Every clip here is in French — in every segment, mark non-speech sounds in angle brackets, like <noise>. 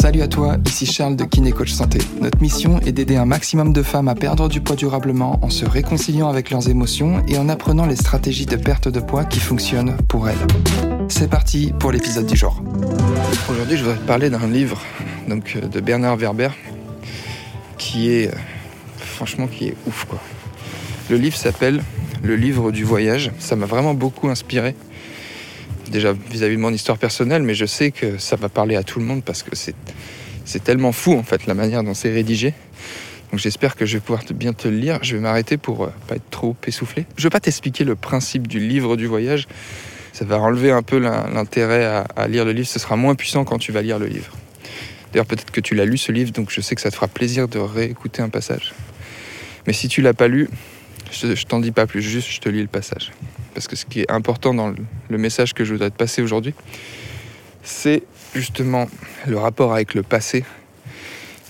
Salut à toi, ici Charles de Kiné Coach Santé. Notre mission est d'aider un maximum de femmes à perdre du poids durablement en se réconciliant avec leurs émotions et en apprenant les stratégies de perte de poids qui fonctionnent pour elles. C'est parti pour l'épisode du jour. Aujourd'hui, je voudrais te parler d'un livre donc, euh, de Bernard Werber qui est euh, franchement qui est ouf quoi. Le livre s'appelle Le livre du voyage. Ça m'a vraiment beaucoup inspiré. Déjà vis-à-vis de mon histoire personnelle, mais je sais que ça va parler à tout le monde parce que c'est, tellement fou en fait la manière dont c'est rédigé. Donc j'espère que je vais pouvoir bien te le lire. Je vais m'arrêter pour euh, pas être trop essoufflé. Je vais pas t'expliquer le principe du livre du voyage. Ça va enlever un peu l'intérêt à lire le livre. Ce sera moins puissant quand tu vas lire le livre. D'ailleurs, peut-être que tu l'as lu ce livre, donc je sais que ça te fera plaisir de réécouter un passage. Mais si tu l'as pas lu, je, je t'en dis pas plus, juste je te lis le passage. Parce que ce qui est important dans le message que je voudrais te passer aujourd'hui, c'est justement le rapport avec le passé.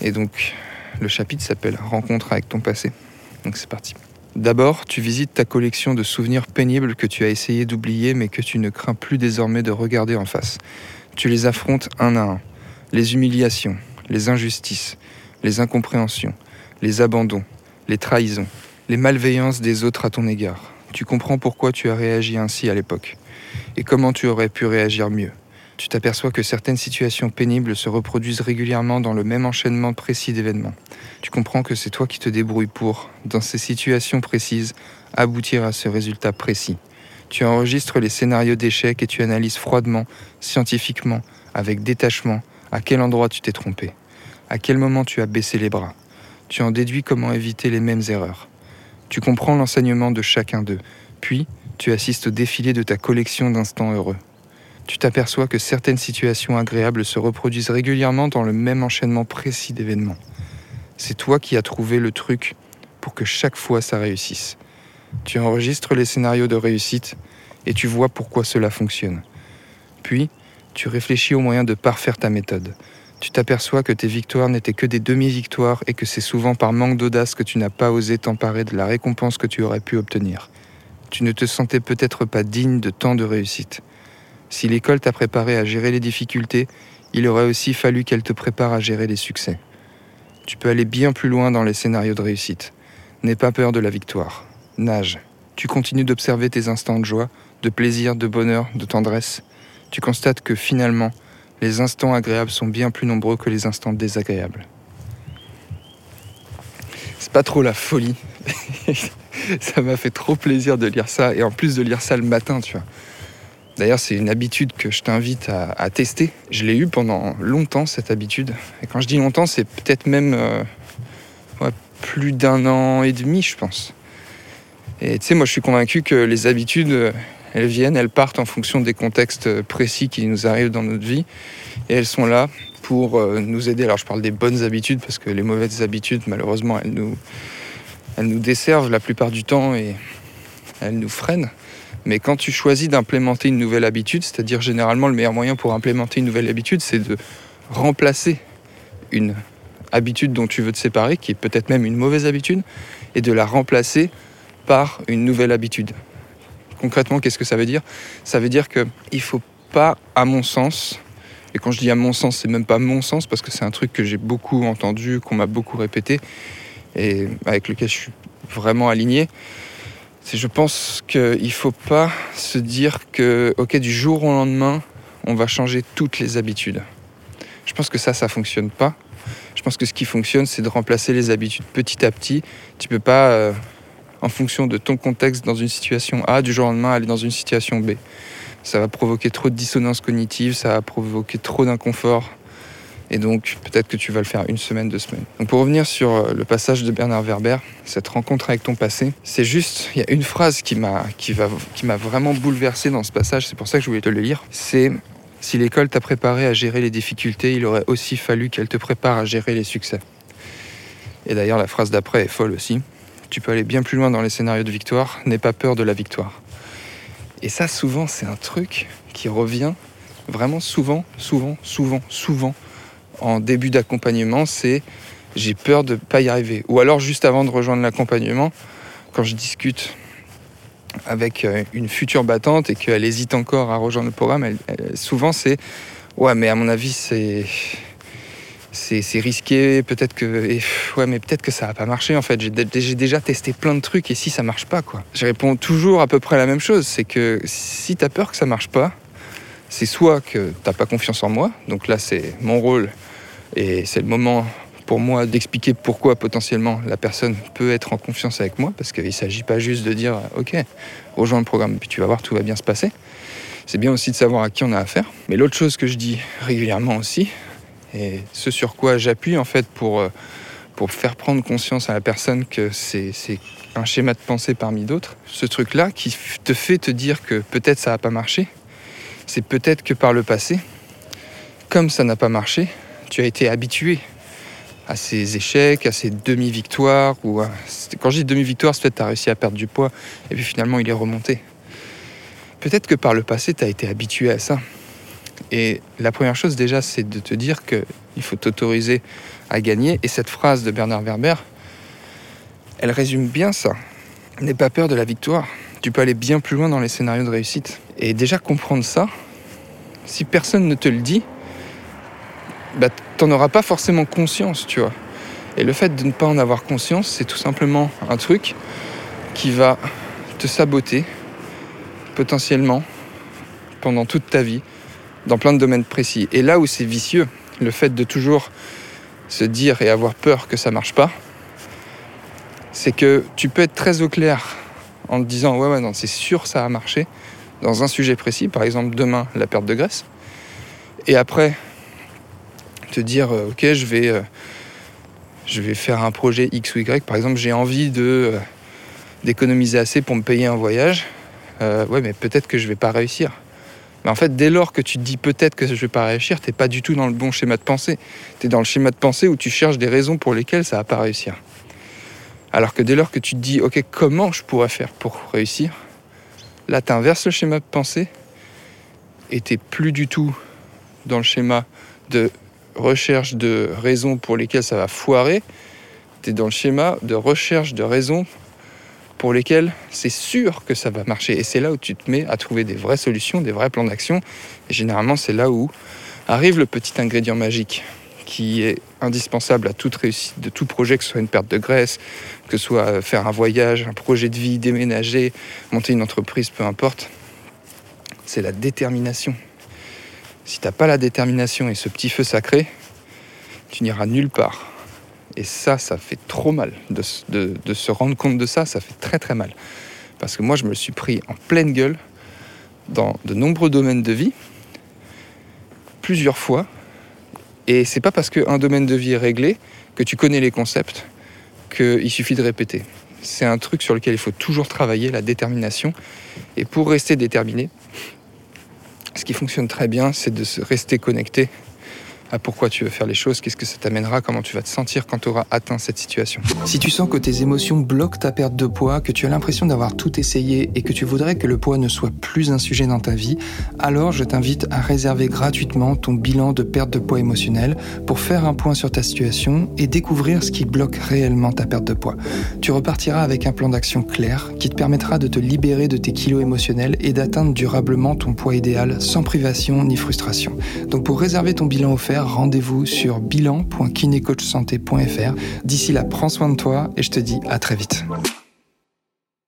Et donc, le chapitre s'appelle Rencontre avec ton passé. Donc c'est parti. D'abord, tu visites ta collection de souvenirs pénibles que tu as essayé d'oublier mais que tu ne crains plus désormais de regarder en face. Tu les affrontes un à un. Les humiliations, les injustices, les incompréhensions, les abandons, les trahisons, les malveillances des autres à ton égard. Tu comprends pourquoi tu as réagi ainsi à l'époque et comment tu aurais pu réagir mieux. Tu t'aperçois que certaines situations pénibles se reproduisent régulièrement dans le même enchaînement précis d'événements. Tu comprends que c'est toi qui te débrouilles pour, dans ces situations précises, aboutir à ce résultat précis. Tu enregistres les scénarios d'échec et tu analyses froidement, scientifiquement, avec détachement, à quel endroit tu t'es trompé, à quel moment tu as baissé les bras. Tu en déduis comment éviter les mêmes erreurs. Tu comprends l'enseignement de chacun d'eux, puis tu assistes au défilé de ta collection d'instants heureux. Tu t'aperçois que certaines situations agréables se reproduisent régulièrement dans le même enchaînement précis d'événements. C'est toi qui as trouvé le truc pour que chaque fois ça réussisse. Tu enregistres les scénarios de réussite et tu vois pourquoi cela fonctionne. Puis, tu réfléchis au moyen de parfaire ta méthode. Tu t'aperçois que tes victoires n'étaient que des demi-victoires et que c'est souvent par manque d'audace que tu n'as pas osé t'emparer de la récompense que tu aurais pu obtenir. Tu ne te sentais peut-être pas digne de tant de réussite. Si l'école t'a préparé à gérer les difficultés, il aurait aussi fallu qu'elle te prépare à gérer les succès. Tu peux aller bien plus loin dans les scénarios de réussite. N'aie pas peur de la victoire. Nage. Tu continues d'observer tes instants de joie, de plaisir, de bonheur, de tendresse. Tu constates que finalement, les instants agréables sont bien plus nombreux que les instants désagréables. C'est pas trop la folie. <laughs> ça m'a fait trop plaisir de lire ça, et en plus de lire ça le matin, tu vois. D'ailleurs, c'est une habitude que je t'invite à, tester. Je l'ai eu pendant longtemps, cette habitude. Et quand je dis longtemps, c'est peut-être même euh, plus d'un an et demi, je pense. Et tu sais, moi, je suis convaincu que les habitudes, elles viennent, elles partent en fonction des contextes précis qui nous arrivent dans notre vie. Et elles sont là pour euh, nous aider. Alors je parle des bonnes habitudes parce que les mauvaises habitudes, malheureusement, elles nous, elles nous desservent la plupart du temps et elles nous freinent. Mais quand tu choisis d'implémenter une nouvelle habitude, c'est-à-dire généralement le meilleur moyen pour implémenter une nouvelle habitude, c'est de remplacer une habitude dont tu veux te séparer, qui est peut-être même une mauvaise habitude, et de la remplacer par une nouvelle habitude. Concrètement, qu'est-ce que ça veut dire? Ça veut dire qu'il ne faut pas, à mon sens, et quand je dis à mon sens, c'est même pas mon sens, parce que c'est un truc que j'ai beaucoup entendu, qu'on m'a beaucoup répété, et avec lequel je suis vraiment aligné, c'est je pense qu'il ne faut pas se dire que, ok, du jour au lendemain, on va changer toutes les habitudes. Je pense que ça, ça fonctionne pas. Je pense que ce qui fonctionne, c'est de remplacer les habitudes petit à petit. Tu peux pas euh, en fonction de ton contexte dans une situation A, du jour au lendemain aller dans une situation B. Ça va provoquer trop de dissonance cognitive, ça va provoquer trop d'inconfort. Et donc peut-être que tu vas le faire une semaine, deux semaines. Donc pour revenir sur euh, le passage de Bernard Werber, cette rencontre avec ton passé, c'est juste, il y a une phrase qui m'a qui va, qui m'a vraiment bouleversé dans ce passage, c'est pour ça que je voulais te le lire. C'est si l'école t'a préparé à gérer les difficultés, il aurait aussi fallu qu'elle te prépare à gérer les succès. Et d'ailleurs la phrase d'après est folle aussi tu peux aller bien plus loin dans les scénarios de victoire, n'aie pas peur de la victoire. Et ça, souvent, c'est un truc qui revient vraiment souvent, souvent, souvent, souvent en début d'accompagnement, c'est j'ai peur de ne pas y arriver. Ou alors juste avant de rejoindre l'accompagnement, quand je discute avec euh, une future battante et qu'elle hésite encore à rejoindre le programme, souvent c'est ouais, mais à mon avis c'est c'est risqué, peut-être que ouais, mais peut-être que ça va pas marcher en fait. J'ai déjà testé plein de trucs et si ça marche pas quoi. Je réponds toujours à peu près la même chose, c'est que si tu as peur que ça marche pas, c'est soit que t'as pas confiance en moi, donc là c'est mon rôle et c'est le moment pour moi d'expliquer pourquoi potentiellement la personne peut être en confiance avec moi, parce qu'il ne s'agit pas juste de dire ok, rejoins le programme, puis tu vas voir, tout va bien se passer. C'est bien aussi de savoir à qui on a affaire. Mais l'autre chose que je dis régulièrement aussi, et ce sur quoi j'appuie en fait pour, euh, pour faire prendre conscience à la personne que c'est un schéma de pensée parmi d'autres, ce truc-là qui te fait te dire que peut-être ça n'a pas marché, c'est peut-être que par le passé, comme ça n'a pas marché, tu as été habitué à ces échecs, à ces demi-victoires. Ou Quand je dis demi-victoire, c'est peut-être tu as réussi à perdre du poids et puis finalement il est remonté. Peut-être que par le passé, tu as été habitué à ça. Et la première chose déjà, c'est de te dire qu'il faut t'autoriser à gagner. Et cette phrase de Bernard Werber, elle résume bien ça. N'aie pas peur de la victoire. Tu peux aller bien plus loin dans les scénarios de réussite. Et déjà comprendre ça, si personne ne te le dit, bah, t'en auras pas forcément conscience, tu vois. Et le fait de ne pas en avoir conscience, c'est tout simplement un truc qui va te saboter potentiellement pendant toute ta vie dans plein de domaines précis. Et là où c'est vicieux, le fait de toujours se dire et avoir peur que ça marche pas, c'est que tu peux être très au clair en te disant ouais ouais non c'est sûr ça a marché dans un sujet précis, par exemple demain la perte de graisse, et après te dire euh, ok je vais euh, je vais faire un projet X ou Y. Par exemple j'ai envie de euh, d'économiser assez pour me payer un voyage. Ouais mais peut-être que je vais pas réussir en fait dès lors que tu dis peut-être que je vais pas réussir t'es pas du tout dans le bon schéma de pensée. Tu es dans le schéma de pensée où tu cherches des raisons pour lesquelles ça va pas réussir alors que dès lors que tu dis ok comment je pourrais faire pour réussir là tu inverses le schéma de pensée et t'es plus du tout dans le schéma de recherche de raisons pour lesquelles ça va foirer, tu es dans le schéma de recherche de raisons pour lesquelles c'est sûr que ça va marcher. Et c'est là où tu te mets à trouver des vraies solutions, des vrais plans d'action. Et généralement, c'est là où arrive le petit ingrédient magique qui est indispensable à toute réussite de tout projet, que ce soit une perte de graisse, que ce soit faire un voyage, un projet de vie, déménager, monter une entreprise, peu importe. C'est la détermination. Si t'as pas la détermination et ce petit feu sacré, tu n'iras nulle part. Et ça, ça fait trop mal de, se rendre compte de ça, ça fait très très mal. Parce que moi, je me suis pris en pleine gueule dans de nombreux domaines de vie, plusieurs fois. Et c'est pas parce qu'un domaine de vie est réglé que tu connais les concepts qu'il suffit de répéter. C'est un truc sur lequel il faut toujours travailler, la détermination. Et pour rester déterminé, ce qui fonctionne très bien, c'est de se rester connecté à pourquoi tu veux faire les choses, qu'est-ce que ça t'amènera, comment tu vas te sentir quand tu auras atteint cette situation. Si tu sens que tes émotions bloquent ta perte de poids, que tu as l'impression d'avoir tout essayé et que tu voudrais que le poids ne soit plus un sujet dans ta vie, alors je t'invite à réserver gratuitement ton bilan de perte de poids émotionnel pour faire un point sur ta situation et découvrir ce qui bloque réellement ta perte de poids. Tu repartiras avec un plan d'action clair qui te permettra de te libérer de tes kilos émotionnels et d'atteindre durablement ton poids idéal sans privation ni frustration. Donc pour réserver ton bilan offert, rendez-vous sur bilan.kinecoachsanté.fr. D'ici là, prends soin de toi et je te dis à très vite.